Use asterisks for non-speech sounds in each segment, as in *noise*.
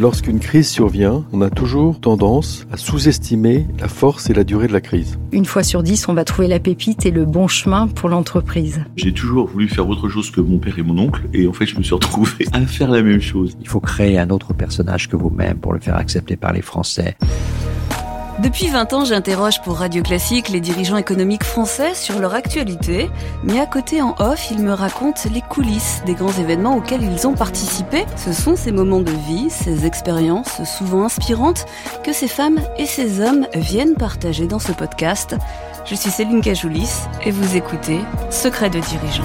Lorsqu'une crise survient, on a toujours tendance à sous-estimer la force et la durée de la crise. Une fois sur dix, on va trouver la pépite et le bon chemin pour l'entreprise. J'ai toujours voulu faire autre chose que mon père et mon oncle, et en fait, je me suis retrouvé *laughs* à faire la même chose. Il faut créer un autre personnage que vous-même pour le faire accepter par les Français. Depuis 20 ans, j'interroge pour Radio Classique les dirigeants économiques français sur leur actualité, mais à côté en off, ils me racontent les coulisses des grands événements auxquels ils ont participé. Ce sont ces moments de vie, ces expériences souvent inspirantes que ces femmes et ces hommes viennent partager dans ce podcast. Je suis Céline Cajoulis et vous écoutez Secret de dirigeant.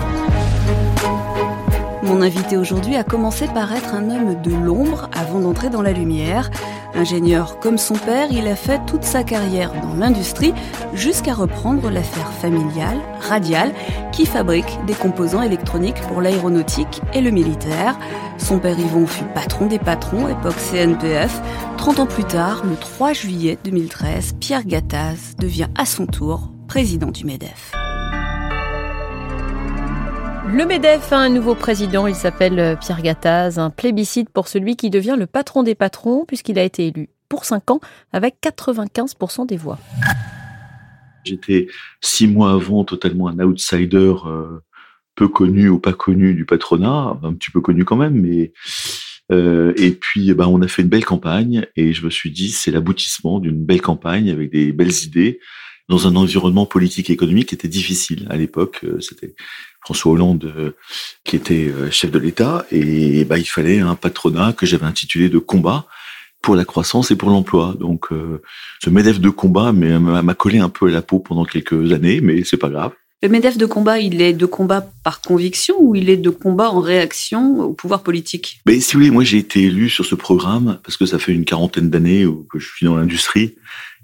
Mon invité aujourd'hui a commencé par être un homme de l'ombre avant d'entrer dans la lumière. Ingénieur comme son père, il a fait toute sa carrière dans l'industrie jusqu'à reprendre l'affaire familiale, Radial, qui fabrique des composants électroniques pour l'aéronautique et le militaire. Son père Yvon fut patron des patrons, époque CNPF. 30 ans plus tard, le 3 juillet 2013, Pierre Gattaz devient à son tour président du MEDEF. Le MEDEF a un nouveau président, il s'appelle euh, Pierre Gattaz, un plébiscite pour celui qui devient le patron des patrons puisqu'il a été élu pour 5 ans avec 95% des voix. J'étais six mois avant totalement un outsider euh, peu connu ou pas connu du patronat, un petit peu connu quand même, mais euh, et puis ben, on a fait une belle campagne et je me suis dit c'est l'aboutissement d'une belle campagne avec des belles idées dans un environnement politique et économique qui était difficile à l'époque. François Hollande euh, qui était euh, chef de l'État et bah, il fallait un patronat que j'avais intitulé de combat pour la croissance et pour l'emploi. Donc ce MEDEF de combat m'a collé un peu à la peau pendant quelques années, mais c'est pas grave. Le MEDEF de combat, il est de combat par conviction ou il est de combat en réaction au pouvoir politique? Mais si vous voulez, moi j'ai été élu sur ce programme parce que ça fait une quarantaine d'années que je suis dans l'industrie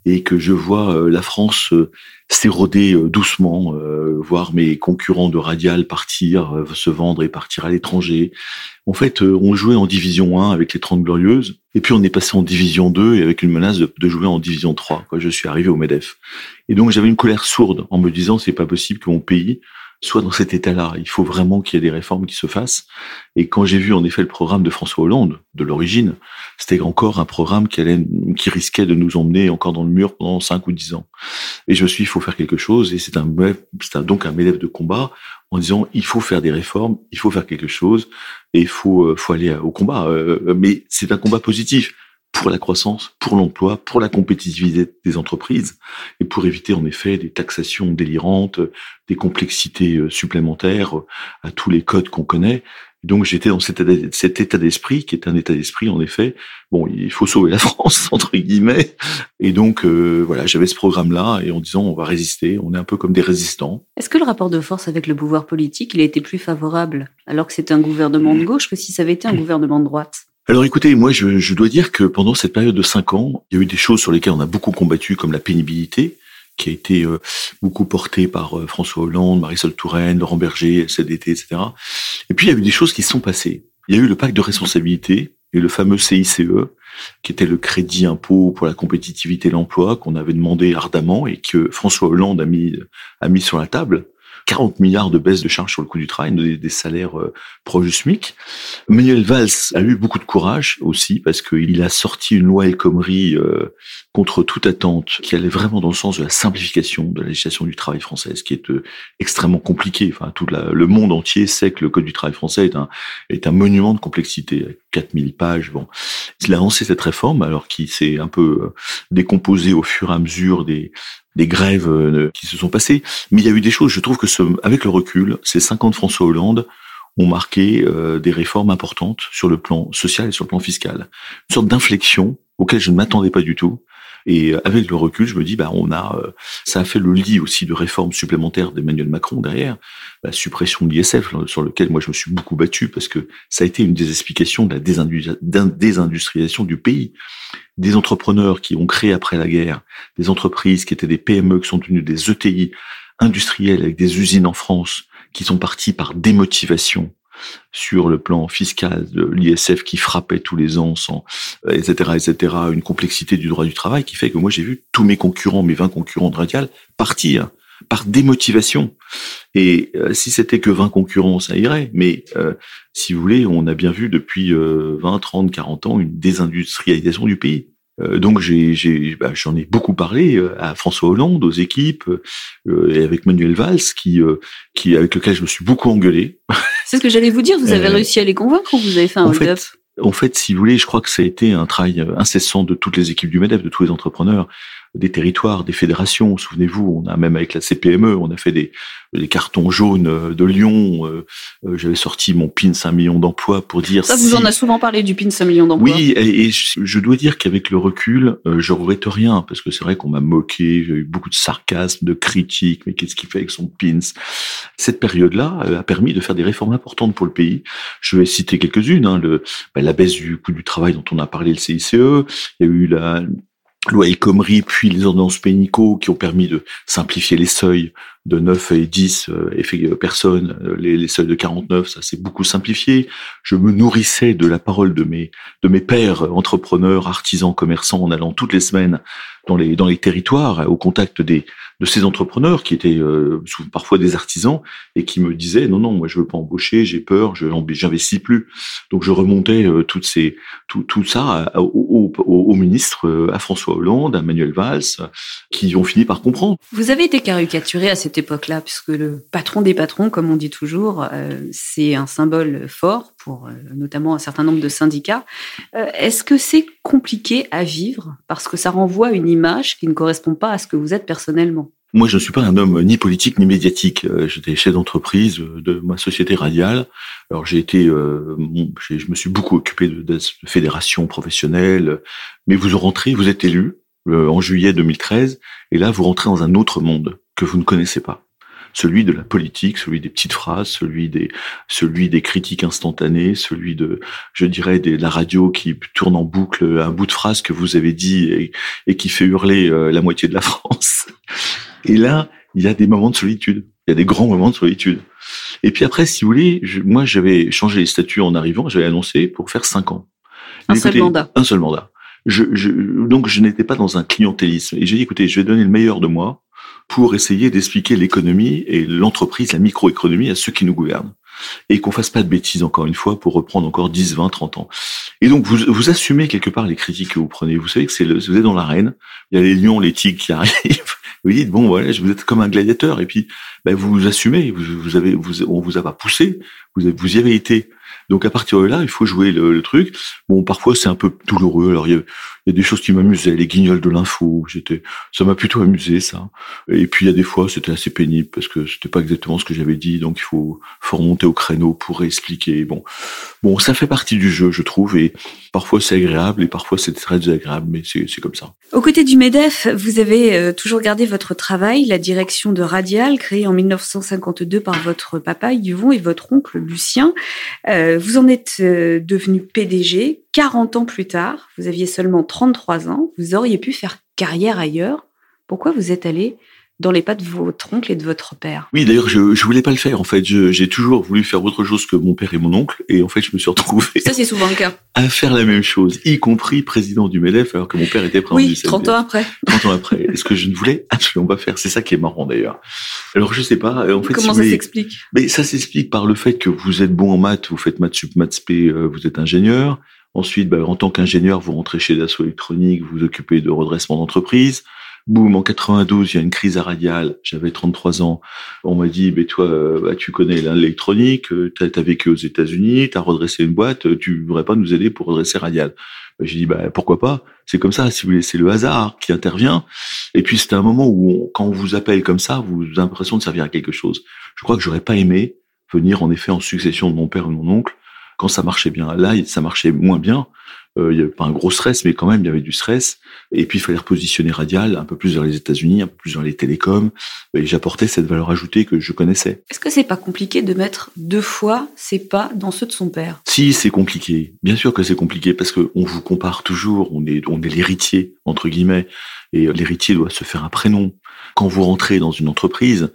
et que je vois euh, la France euh, s'éroder euh, doucement, voir mes concurrents de Radial partir, se vendre et partir à l'étranger. En fait, on jouait en division 1 avec les 30 glorieuses, et puis on est passé en division 2 et avec une menace de, jouer en division 3 quand je suis arrivé au MEDEF. Et donc j'avais une colère sourde en me disant c'est pas possible que mon pays soit dans cet état-là. Il faut vraiment qu'il y ait des réformes qui se fassent. Et quand j'ai vu en effet le programme de François Hollande, de l'origine, c'était encore un programme qui, allait, qui risquait de nous emmener encore dans le mur pendant 5 ou 10 ans. Et je me suis dit, il faut faire quelque chose. Et c'est un, c'est donc un élève de combat en disant, il faut faire des réformes, il faut faire quelque chose, et il faut, euh, faut aller au combat. Euh, mais c'est un combat positif pour la croissance, pour l'emploi, pour la compétitivité des entreprises et pour éviter en effet des taxations délirantes, des complexités euh, supplémentaires euh, à tous les codes qu'on connaît. Donc j'étais dans cet, état d'esprit qui est un état d'esprit en effet. Bon, il faut sauver la *laughs* France entre guillemets. Et donc euh, voilà, j'avais ce programme-là et en disant on va résister, on est un peu comme des résistants. Est-ce que le rapport de force avec le pouvoir politique, il a été plus favorable alors que c'était un gouvernement de gauche que si ça avait été un gouvernement de droite? Alors écoutez, moi je, je, dois dire que pendant cette période de cinq ans, il y a eu des choses sur lesquelles on a beaucoup combattu, comme la pénibilité, qui a été euh, beaucoup portée par euh, François Hollande, Marisol Touraine, Laurent Berger, CDT, etc. Et puis il y a eu des choses qui sont passées. Il y a eu le pacte de responsabilité et le fameux CICE, qui était le crédit impôt pour la compétitivité et l'emploi qu'on avait demandé ardemment et que François Hollande a mis, a mis sur la table. 40 milliards de baisse de charges sur le coût du travail, des, des salaires euh, proches du SMIC. Manuel Valls a eu beaucoup de courage aussi parce qu'il a sorti une loi El euh, contre toute attente qui allait vraiment dans le sens de la simplification de la législation du travail française, qui est euh, extrêmement compliqué. Enfin, tout le monde entier sait que le code du travail français est un monument de complexité, 4000 pages. Bon, il a lancé cette réforme alors qu'il s'est un peu euh, décomposé au fur et à mesure des, grèves euh, qui se sont passées. Mais il y a eu des choses, je trouve que avec le recul, ces 50 François Hollande ont marqué euh, des réformes importantes sur le plan social et sur le plan fiscal. Une sorte d'inflexion auquel je ne m'attendais pas du tout et euh, avec le recul, je me dis, bah, on a, euh, ça a fait le lit aussi de réformes supplémentaires d'Emmanuel Macron derrière, la suppression de l'ISF, sur lequel moi je me suis beaucoup battu parce que ça a été une des explications de la désindustrialisation du pays. Des entrepreneurs qui ont créé après la guerre des entreprises qui étaient des PME, qui sont devenues des ETI industrielles avec des usines en France, qui sont partis par démotivation sur le plan fiscal de l'ISF qui frappait tous les ans, etc., etc., une complexité du droit du travail qui fait que moi j'ai vu tous mes concurrents, mes 20 concurrents de Radial, partir par démotivation. Et euh, si c'était que 20 concurrents, ça irait. Mais euh, si vous voulez, on a bien vu depuis 20, 30, 40 ans une désindustrialisation du pays. Euh, donc j'ai, bah, j'en ai beaucoup parlé euh, à François Hollande, aux équipes, euh, et avec Manuel Valls, qui, qui avec lequel je me suis beaucoup engueulé. *laughs* C'est ce que j'allais vous dire. Vous avez réussi à les convaincre ou vous avez fait un hold-up en fait, si vous voulez, je crois que ça a été un travail incessant de toutes les équipes du MEDEF, de tous les entrepreneurs, des territoires, des fédérations. Souvenez-vous, on a même avec la CPME, on a fait des, des cartons jaunes euh, de Lyon. Euh, euh, j'avais sorti mon PIN 5 millions d'emplois pour dire. Ça, vous en a souvent parlé du PIN 5 millions d'emplois. Oui, et, je, dois dire qu'avec le recul, je regrette rien parce que c'est vrai qu'on m'a moqué, j'ai eu beaucoup de sarcasme, de critiques. Mais qu'est-ce qu'il fait avec son PIN? Cette période-là a permis de faire des réformes importantes pour le pays. Je vais citer quelques-unes. Hein, le, bah, la baisse du coût du travail dont on a parlé, le CICE. Il y a eu la loi El puis les ordonnances Pénico qui ont permis de simplifier les seuils de 9 et 10 euh, personnes, euh, les, les, seuils de 49, ça s'est beaucoup simplifié. Je me nourrissais de la parole de mes de mes pères entrepreneurs, artisans, commerçants en allant toutes les semaines dans les dans les territoires au contact des de ces entrepreneurs qui étaient euh, parfois des artisans et qui me disaient non non moi je veux pas embaucher j'ai peur je j'investis plus donc je remontais euh, toutes ces tout, tout ça au, au, au, ministre euh, à François Hollande à Manuel Valls qui ont fini par comprendre vous avez été caricaturé à cette époque-là puisque le patron des patrons comme on dit toujours c'est un symbole fort pour notamment un certain nombre de syndicats est-ce que c'est compliqué à vivre parce que ça renvoie à une image qui ne correspond pas à ce que vous êtes personnellement? Moi, je ne suis pas un homme ni politique ni médiatique. Euh, j'étais chef d'entreprise de ma société radiale. Alors, j'ai été, euh, je me suis beaucoup occupé de, de, fédérations professionnelles. Mais vous rentrez, vous êtes élu euh, en juillet 2013, et là, vous rentrez dans un autre monde que vous ne connaissez pas celui de la politique, celui des petites phrases, celui des, celui des critiques instantanées, celui de, je dirais, de la radio qui tourne en boucle un bout de phrase que vous avez dit et, et qui fait hurler la moitié de la *laughs* France. Et là, il y a des moments de solitude. Il y a des grands moments de solitude. Et puis après, si vous voulez, moi, j'avais changé les statuts en arrivant. J'avais annoncé pour faire cinq ans. Un seul mandat. Un seul mandat. Je, je, donc, je n'étais pas dans un clientélisme. Et j'ai dit, écoutez, je vais donner le meilleur de moi pour essayer d'expliquer l'économie et l'entreprise, la microéconomie à ceux qui nous gouvernent. Et qu'on fasse pas de bêtises, encore une fois, pour reprendre encore 10, 20, 30 ans. Et donc, vous, vous assumez quelque part les critiques que vous prenez. Vous savez que c'est vous êtes dans l'arène. Il y a les lions, les tigres qui *laughs* arrivent vous dites bon voilà, vous êtes comme un gladiateur et puis ben, vous assumez, vous, vous avez, vous, on vous a pas poussé, vous, avez, vous y avez été. Donc à partir de là, il faut jouer le, le truc. Bon, parfois c'est un peu douloureux. Alors il y a, il y a des choses qui m'amusaient, les guignols de l'info. J'étais, ça m'a plutôt amusé ça. Et puis il y a des fois c'était assez pénible parce que c'était pas exactement ce que j'avais dit. Donc il faut, faut remonter au créneau pour expliquer. Bon, bon, ça fait partie du jeu, je trouve. Et parfois c'est agréable et parfois c'est très désagréable, mais c'est, comme ça. Aux côtés du Medef, vous avez euh, toujours gardé votre travail, la direction de Radial, créée en 1952 par votre papa Yvon et votre oncle Lucien. Euh, vous en êtes euh, devenu PDG 40 ans plus tard. Vous aviez seulement 33 ans. Vous auriez pu faire carrière ailleurs. Pourquoi vous êtes allé dans les pas de votre oncle et de votre père? Oui, d'ailleurs, je, je voulais pas le faire. En fait, j'ai toujours voulu faire autre chose que mon père et mon oncle, et en fait, je me suis retrouvé. Ça, c'est souvent le cas. *laughs* À faire la même chose, y compris président du MEDEF, alors que mon père était président oui, du 30 ans après. *laughs* 30 ans après. ce que je ne voulais absolument pas faire. C'est ça qui est marrant d'ailleurs. Alors, je sais pas. En fait, comment ça s'explique? Mais ça s'explique par le fait que vous êtes bon en maths, vous faites maths sup, maths spé, euh, vous êtes ingénieur. Ensuite, bah, en tant qu'ingénieur, vous rentrez chez Dassault Électronique, vous vous occupez de redressement d'entreprise. Boum, en 92, il y a une crise à radiale. J'avais 33 ans. On m'a dit, mais toi, euh, bah, tu connais l'électronique, euh, tu as, vécu aux États-Unis, tu as redressé une boîte, euh, tu voudrais pas nous aider pour redresser radial bah, J'ai dit, bah, pourquoi pas? C'est comme ça, si vous voulez, c'est le hasard qui intervient. Et puis, c'était un moment où, quand on vous appelle comme ça, vous avez l'impression de servir à quelque chose. Je crois que j'aurais pas aimé venir, en effet, en succession de mon père et de mon oncle, quand ça marchait bien. Là, ça marchait moins bien. Euh, il n'y avait pas un gros stress, mais quand même, il y avait du stress. Et puis, il fallait repositionner Radial un peu plus vers les États-Unis, un peu plus vers les télécoms. Et j'apportais cette valeur ajoutée que je connaissais. Est-ce que c'est pas compliqué de mettre deux fois ses pas dans ceux de son père? Si, c'est compliqué. Bien sûr que c'est compliqué parce que on vous compare toujours. On est, on est l'héritier entre guillemets, et l'héritier doit se faire un prénom. Quand vous rentrez dans une entreprise,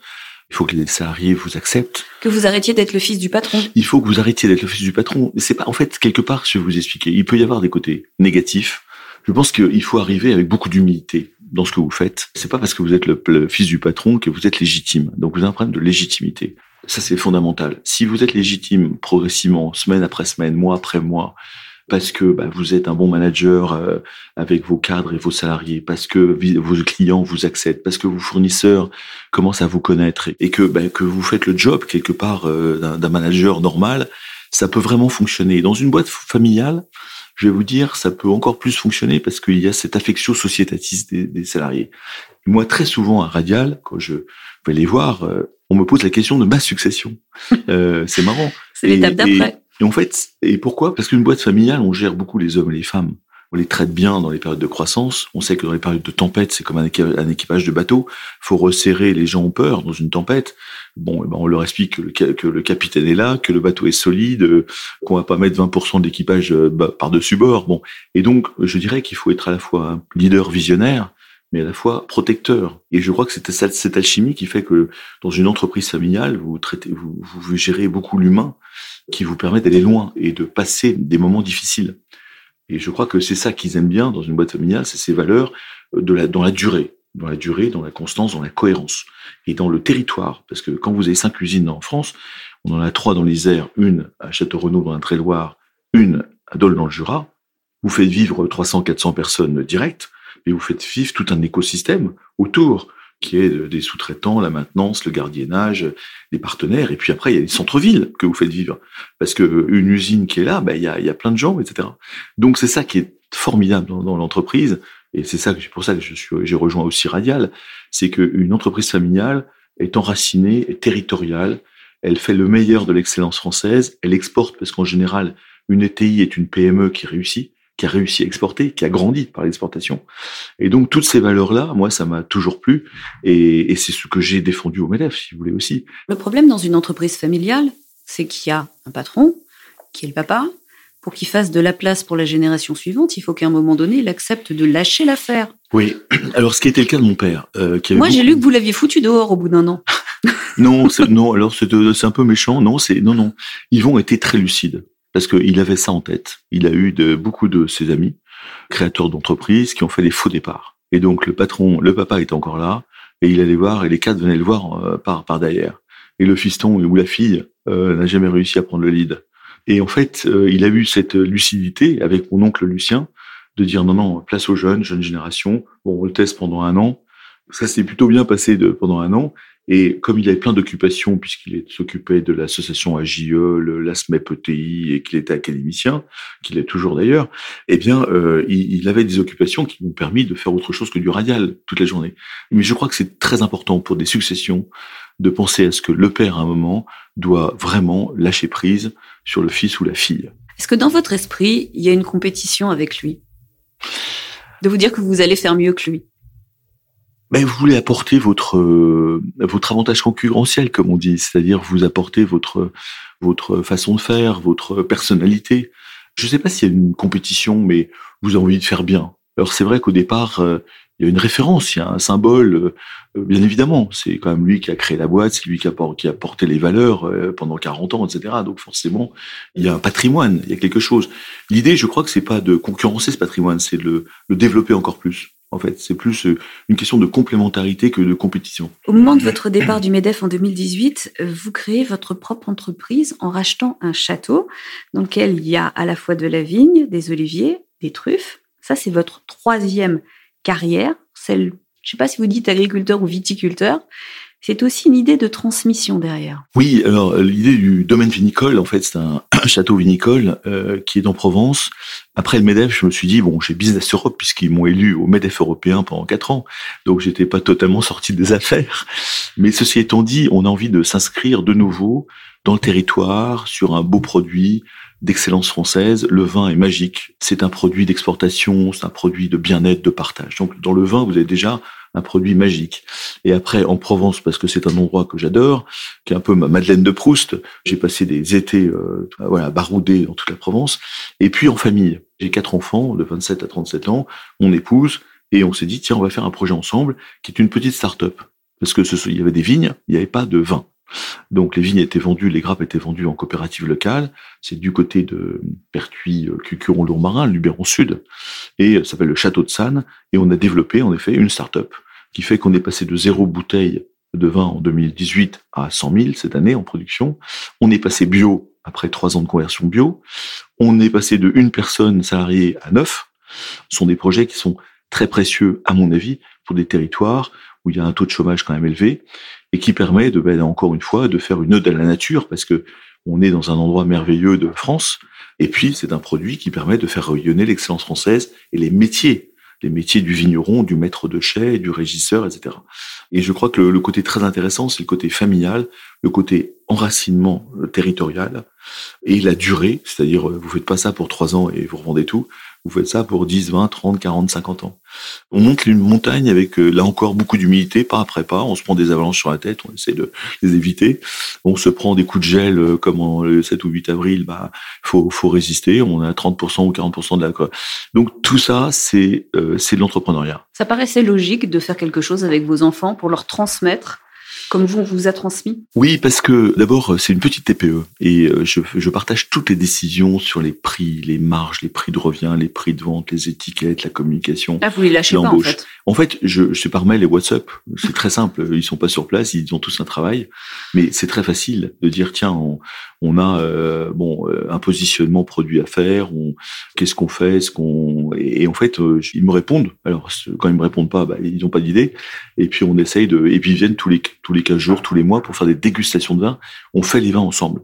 Il faut que les salariés vous acceptent. Que vous arrêtiez d'être le fils du patron. Il faut que vous arrêtiez d'être le fils du patron. C'est pas, en fait, quelque part, je vais vous expliquer. Il peut y avoir des côtés négatifs. Je pense qu'il faut arriver avec beaucoup d'humilité dans ce que vous faites. C'est pas parce que vous êtes le, le, fils du patron que vous êtes légitime. Donc vous avez un problème de légitimité. Ça, c'est fondamental. Si vous êtes légitime progressivement, semaine après semaine, mois après mois, parce que bah, vous êtes un bon manager euh, avec vos cadres et vos salariés, parce que vos clients vous acceptent, parce que vos fournisseurs commencent à vous connaître et que bah, que vous faites le job quelque part euh, d'un manager normal, ça peut vraiment fonctionner. Dans une boîte familiale, je vais vous dire, ça peut encore plus fonctionner parce qu'il y a cette affection sociétatiste des, des salariés. moi, très souvent à Radial, quand je vais les voir, euh, on me pose la question de ma succession. *laughs* c'est marrant. C'est l'étape d'après. Et en fait, et pourquoi? Parce qu'une boîte familiale, on gère beaucoup les hommes et les femmes. On les traite bien dans les périodes de croissance. On sait que dans les périodes de tempête, c'est comme un, équipage de bateau. faut resserrer, les gens ont peur dans une tempête. Bon, eh ben on leur explique que le, capitaine est là, que le bateau est solide, qu'on va pas mettre 20% d'équipage euh, bah, par-dessus bord. Bon, et donc je dirais qu'il faut être à la fois leader visionnaire, mais à la fois protecteur. Et je crois que c'est cette alchimie qui fait que dans une entreprise familiale, vous traitez, vous, gérez beaucoup l'humain qui vous permet d'aller loin et de passer des moments difficiles. Et je crois que c'est ça qu'ils aiment bien dans une boîte familiale, c'est ces valeurs de la, dans la durée, dans la durée, dans la constance, dans la cohérence et dans le territoire. Parce que quand vous avez cinq usines en France, on en a trois dans l'Isère, une à Château-Renaud dans la Tré-Loire, une à Dole dans le Jura. Vous faites vivre 300, 400 personnes directes, mais vous faites vivre tout un écosystème autour qui est des sous-traitants, la maintenance, le gardiennage, les partenaires. Et puis après, il y a les centres-villes que vous faites vivre. Parce que une usine qui est là, ben, il, y a, y a plein de gens, etc. Donc c'est ça qui est formidable dans, l'entreprise. Et c'est ça que pour ça que je suis, j'ai rejoint aussi Radial. C'est qu'une entreprise familiale est enracinée, est territoriale. Elle fait le meilleur de l'excellence française. Elle exporte parce qu'en général, une ETI est une PME qui réussit qui a réussi à exporter, qui a grandi par l'exportation. Et donc toutes ces valeurs-là, moi, ça m'a toujours plu, et, et c'est ce que j'ai défendu au MEDEF, si vous voulez aussi. Le problème dans une entreprise familiale, c'est qu'il y a un patron, qui est le papa. Pour qu'il fasse de la place pour la génération suivante, il faut qu'à un moment donné, il accepte de lâcher l'affaire. Oui. Alors, ce qui était le cas de mon père. Euh, qui Moi, j'ai lu que vous l'aviez foutu dehors au bout d'un an. *laughs* non, non. Alors, c'est un peu méchant. Non, c'est non, non. Yvon était très lucide parce qu'il avait ça en tête. Il a eu de, beaucoup de ses amis, créateurs d'entreprises, qui ont fait des faux départs. Et donc le patron, le papa était encore là, et il allait voir, et les quatre venaient le voir euh, par, derrière. Et le fiston ou la fille euh, n'a jamais réussi à prendre le lead. Et en fait, euh, il a eu cette lucidité avec mon oncle Lucien de dire non, non, place aux jeunes, jeune génération. Bon, on le teste pendant un an. Ça s'est plutôt bien passé pendant un an. Et comme il avait plein d'occupations, puisqu'il s'occupait de l'association AJE, la SMEP ETI, et qu'il était académicien, qu'il est toujours d'ailleurs, eh bien, euh, il, il, avait des occupations qui lui ont permis de faire autre chose que du radial toute la journée. Mais je crois que c'est très important pour des successions de penser à ce que le père, à un moment, doit vraiment lâcher prise sur le fils ou la fille. Est-ce que dans votre esprit, il y a une compétition avec lui? De vous dire que vous allez faire mieux que lui? Ben, vous voulez apporter votre euh, votre avantage concurrentiel, comme on dit, c'est-à-dire vous apporter votre votre façon de faire, votre personnalité. Je ne sais pas s'il y a une compétition, mais vous avez envie de faire bien. Alors c'est vrai qu'au départ, euh, il y a une référence, il y a un symbole, euh, bien évidemment. C'est quand même lui qui a créé la boîte, c'est lui qui a, porté les valeurs pendant 40 ans, etc. Donc forcément, il y a un patrimoine, il y a quelque chose. L'idée, je crois que c'est pas de concurrencer ce patrimoine, c'est de le développer encore plus. En fait, c'est plus euh, une question de complémentarité que de compétition. Au moment de votre départ du MEDEF en 2018, euh, vous créez votre propre entreprise en rachetant un château dans lequel il y a à la fois de la vigne, des oliviers, des truffes. Ça, c'est votre troisième carrière. Celle, je ne sais pas si vous dites agriculteur ou viticulteur. C'est aussi une idée de transmission derrière. Oui, alors l'idée du domaine vinicole, en fait, c'est un, *clears throat* château vinicole euh, qui est en Provence. Après le MEDEF, je me suis dit, bon, j'ai Business Europe puisqu'ils m'ont élu au MEDEF européen pendant quatre ans. Donc, j'étais pas totalement sorti des affaires. Mais ceci étant dit, on a envie de s'inscrire de nouveau dans le territoire sur un beau produit d'excellence française. Le vin est magique. C'est un produit d'exportation, c'est un produit de bien-être, de partage. Donc, dans le vin, vous avez déjà un produit magique. Et après, en Provence, parce que c'est un endroit que j'adore, qui est un peu ma Madeleine de Proust, j'ai passé des étés euh, voilà, baroudés dans toute la Provence. Et puis en famille, j'ai quatre enfants de 27 à 37 ans, mon épouse, et on s'est dit, tiens, on va faire un projet ensemble, qui est une petite start-up. parce que ce, il y avait des vignes, il n'y avait pas de vin. Donc les vignes étaient vendues, les grappes étaient vendues en coopérative locale. C'est du côté de Pertuis, euh, Cucuron, Lourmarin, Luberon Sud, et ça s'appelle le Château de Sanne. Et on a développé en effet une start-up qui fait qu'on est passé de zéro bouteille de vin en 2018 à 100 000 cette année en production. On est passé bio après trois ans de conversion bio. On est passé de une personne salariée à neuf. Ce sont des projets qui sont très précieux, à mon avis, pour des territoires où il y a un taux de chômage quand même élevé et qui permet de, ben, encore une fois, de faire une ode à la nature parce que on est dans un endroit merveilleux de France. Et puis, c'est un produit qui permet de faire rayonner l'excellence française et les métiers les métiers du vigneron, du maître de chai, du régisseur, etc. Et je crois que le, côté très intéressant, c'est le côté familial, le côté enracinement euh, territorial et la durée, c'est-à-dire euh, vous faites pas ça pour trois ans et vous revendez tout, vous faites ça pour 10, 20, 30, 40, 50 ans. On monte une montagne avec, euh, là encore, beaucoup d'humilité, pas après pas. On se prend des avalanches sur la tête, on essaie de les éviter. On se prend des coups de gel, euh, comme en, le 7 ou 8 avril, bah, faut, faut résister. On a 30% ou 40% de la... Donc tout ça, c'est euh, c'est de l'entrepreneuriat. Ça paraissait logique de faire quelque chose avec vos enfants pour leur transmettre comme vous, on vous a transmis Oui, parce que d'abord, c'est une petite TPE et euh, je, je, partage toutes les décisions sur les prix, les marges, les prix de revient, les prix de vente, les étiquettes, la communication. Ah, vous les lâchez pas, en fait En fait, je, je par mail et WhatsApp. C'est très simple. Ils sont pas sur place, ils ont tous un travail. Mais c'est très facile de dire, tiens, on, on a euh, bon euh, un positionnement produit à faire, on qu'est-ce qu'on fait, ce qu'on et, en fait euh, ils me répondent. Alors quand ils me répondent pas, bah, ils n'ont pas d'idée. Et puis on essaye de et puis ils viennent tous les tous les 15 jours, tous les mois pour faire des dégustations de vin. On fait les vins ensemble.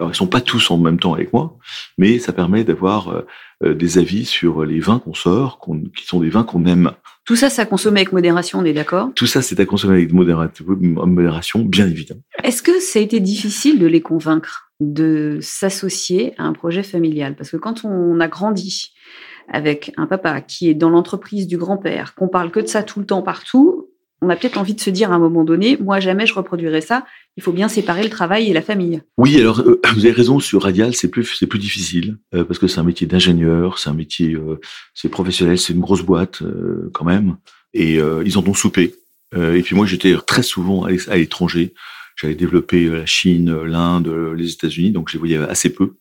Alors ils sont pas tous en même temps avec moi, mais ça permet d'avoir des avis sur les vins qu'on sort, qui sont des vins qu'on aime. Tout ça, ça consomme avec modération, on est d'accord? Tout ça, c'est à consommer avec modération, bien évidemment. Est-ce que ça a été difficile de les convaincre de s'associer à un projet familial? Parce que quand on a grandi avec un papa qui est dans l'entreprise du grand-père, qu'on parle que de ça tout le temps partout, on a peut-être envie de se dire à un moment donné, moi jamais je reproduirai ça. Il faut bien séparer le travail et la famille. Oui, alors euh, vous avez raison sur Radial, c'est plus c'est plus difficile euh, parce que c'est un métier d'ingénieur, c'est un métier euh, c'est professionnel, c'est une grosse boîte quand même et ils en ont soupé. et puis moi j'étais très souvent à l'étranger j'avais développé euh, la Chine, euh, l'Inde, euh, les États-Unis, donc je les voyais assez peu.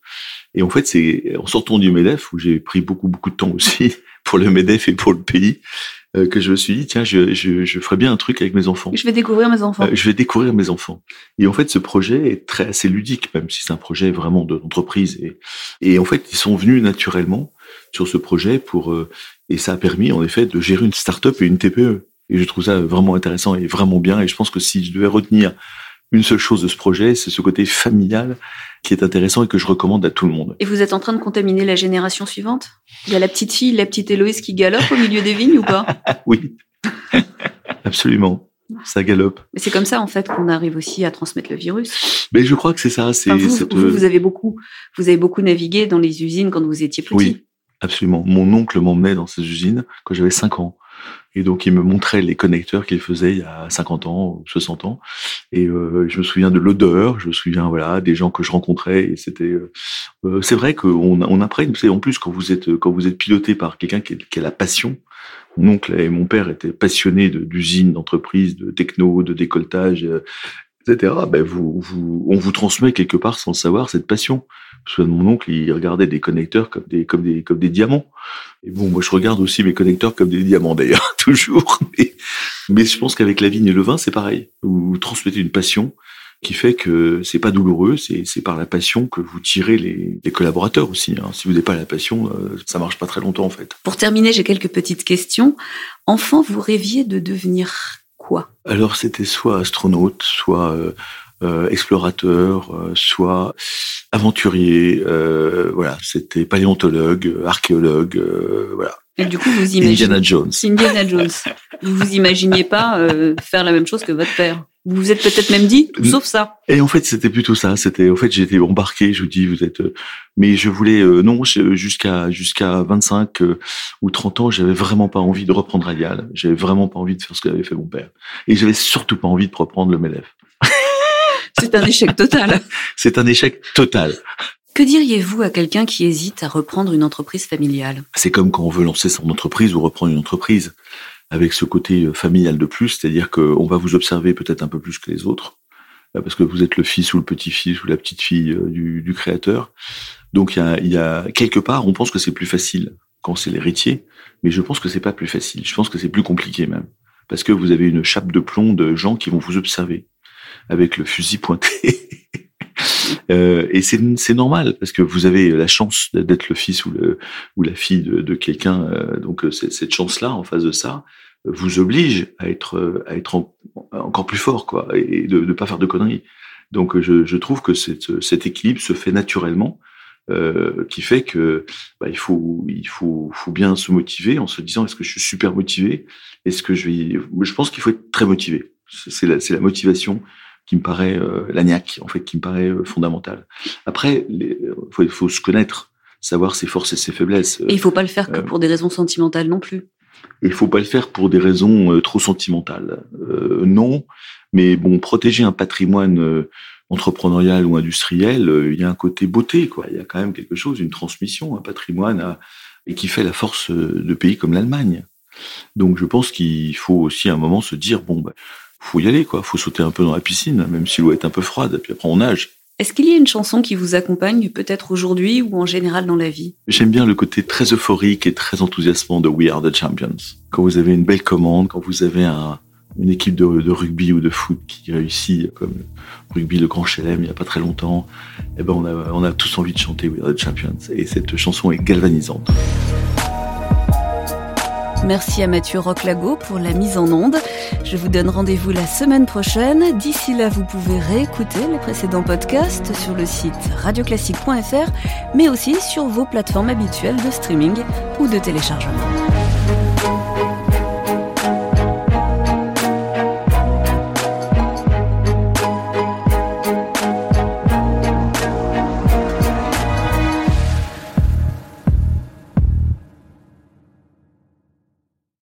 Et en fait, c'est en sortant du Medef où j'ai pris beaucoup beaucoup de temps aussi *laughs* pour le Medef et pour le pays que je me suis dit tiens, je, je, je ferais bien un truc avec mes enfants. Je vais découvrir mes enfants. je vais découvrir mes enfants. Et en fait, ce projet est très assez ludique, même si c'est un projet vraiment de l'entreprise. Et, et en fait, ils sont venus naturellement sur ce projet pour et ça a permis en effet de gérer une start-up et une TPE. Et je trouve ça vraiment intéressant et vraiment bien. Et je pense que si je devais retenir une seule chose de ce projet, c'est ce côté familial qui est intéressant et que je recommande à tout le monde. Et vous êtes en train de contaminer la génération suivante? Il y a la petite fille, la petite Héloïse qui galope au milieu des vignes ou pas? *laughs* Oui, absolument. Ça galope. Mais c'est comme ça en fait qu'on arrive aussi à transmettre le virus. Mais je crois que c'est ça. C'est vous, vous, avez beaucoup, vous avez beaucoup navigué dans les usines quand vous étiez petit. Oui, absolument. Mon oncle m'emmenait dans ces usines quand j'avais 5 ans. Et donc, il me montrait les connecteurs qu'il faisait il y a 50 ans ou 60 ans. Et euh, je me souviens de l'odeur, je me souviens voilà des gens que je rencontrais. Et c'était, euh, euh c'est vrai qu'on on apprend. En plus, quand vous êtes quand vous êtes piloté par quelqu'un qui, a la passion. Mon oncle et mon père étaient passionnés d'usines, d'entreprises, de techno, de décolletage, etc. Ben on vous transmet quelque part sans le savoir cette passion. Je me mon oncle, il regardait des connecteurs comme des, comme des, comme des diamants. Et bon, moi, je regarde aussi mes connecteurs comme des diamants, d'ailleurs, *laughs* toujours. Mais, mais, je pense qu'avec la vigne et le vin, c'est pareil. Vous transmettez une passion qui fait que c'est pas douloureux, c'est, c'est par la passion que vous tirez les, les collaborateurs aussi. Hein. Si vous n'avez pas la passion, euh, ça marche pas très longtemps, en fait. Pour terminer, j'ai quelques petites questions. Enfant, vous rêviez de devenir quoi? Alors, c'était soit astronaute, soit euh, euh, explorateur, euh, soit aventurier. Euh, voilà, c'était paléontologue, archéologue, voilà. Et du coup, vous imaginez Indiana Jones. Indiana Jones. vous vous imaginiez pas faire la même chose que votre père vous vous êtes peut-être même dit tout sauf ça. Et en fait, c'était plutôt ça. C'était, en fait, j'étais embarqué. Je vous dis, vous êtes. mais je voulais non jusqu'à jusqu'à 25 ou 30 ans, j'avais vraiment pas envie de reprendre Radial. J'avais vraiment pas envie de faire ce qu'avait fait mon père. Et j'avais surtout pas envie de reprendre le MEDEF. C'est un échec total. *laughs* C'est un échec total. Que diriez-vous à quelqu'un qui hésite à reprendre une entreprise familiale? C'est comme quand on veut lancer son entreprise ou reprendre une entreprise. avec ce côté familial de plus, c'est-à-dire qu'on va vous observer peut-être un peu plus que les autres, parce que vous êtes le fils ou le petit-fils ou la petite-fille du, du, créateur. Donc il y a, y a, quelque part, on pense que c'est plus facile quand c'est l'héritier, mais je pense que c'est pas plus facile. Je pense que c'est plus compliqué même, parce que vous avez une chape de plomb de gens qui vont vous observer avec le fusil pointé. *laughs* euh, et c'est normal parce que vous avez la chance d'être le fils ou, la fille de, quelqu'un. Euh, donc cette chance-là, en face de ça, vous oblige à être encore plus fort, quoi, et de ne pas faire de conneries. Donc je, trouve que cet équilibre se fait naturellement. Euh, qui fait que bah, il faut bien se motiver en se disant est-ce que je suis super motivé? Est-ce que je pense qu'il faut être très motivé c'est la motivation qui me paraît euh, l'agnac, en fait, qui me paraît euh, fondamental. Après, il faut, faut, se connaître, savoir ses forces et ses faiblesses. Et il faut pas le faire que euh, pour des raisons sentimentales non plus. Il faut pas le faire pour des raisons euh, trop sentimentales. Euh, non, mais bon, protéger un patrimoine entrepreneurial ou industriel, il y a un côté beauté, quoi. Il y a quand même quelque chose, une transmission, un patrimoine, à, et qui fait la force de pays comme l'Allemagne. Donc, je pense qu'il faut aussi à un moment se dire bon, bah, faut y aller, quoi. Faut sauter un peu dans la piscine, même si l'eau est un peu froide, et puis après on nage. Est-ce qu'il y a une chanson qui vous accompagne peut-être aujourd'hui ou en général dans la vie? J'aime bien le côté très euphorique et très enthousiasmant de We Are the Champions. Quand vous avez une belle commande, quand vous avez un, une équipe de, de, rugby ou de foot qui réussit, comme rugby le Grand Chelem il n'y a pas très longtemps, eh ben on a, on a tous envie de chanter We Are the Champions. Et cette chanson est galvanisante. Merci à Mathieu Roclago pour la mise en onde. Je vous donne rendez-vous la semaine prochaine. D'ici là, vous pouvez réécouter les précédents podcasts sur le site radioclassique.fr, mais aussi sur vos plateformes habituelles de streaming ou de téléchargement.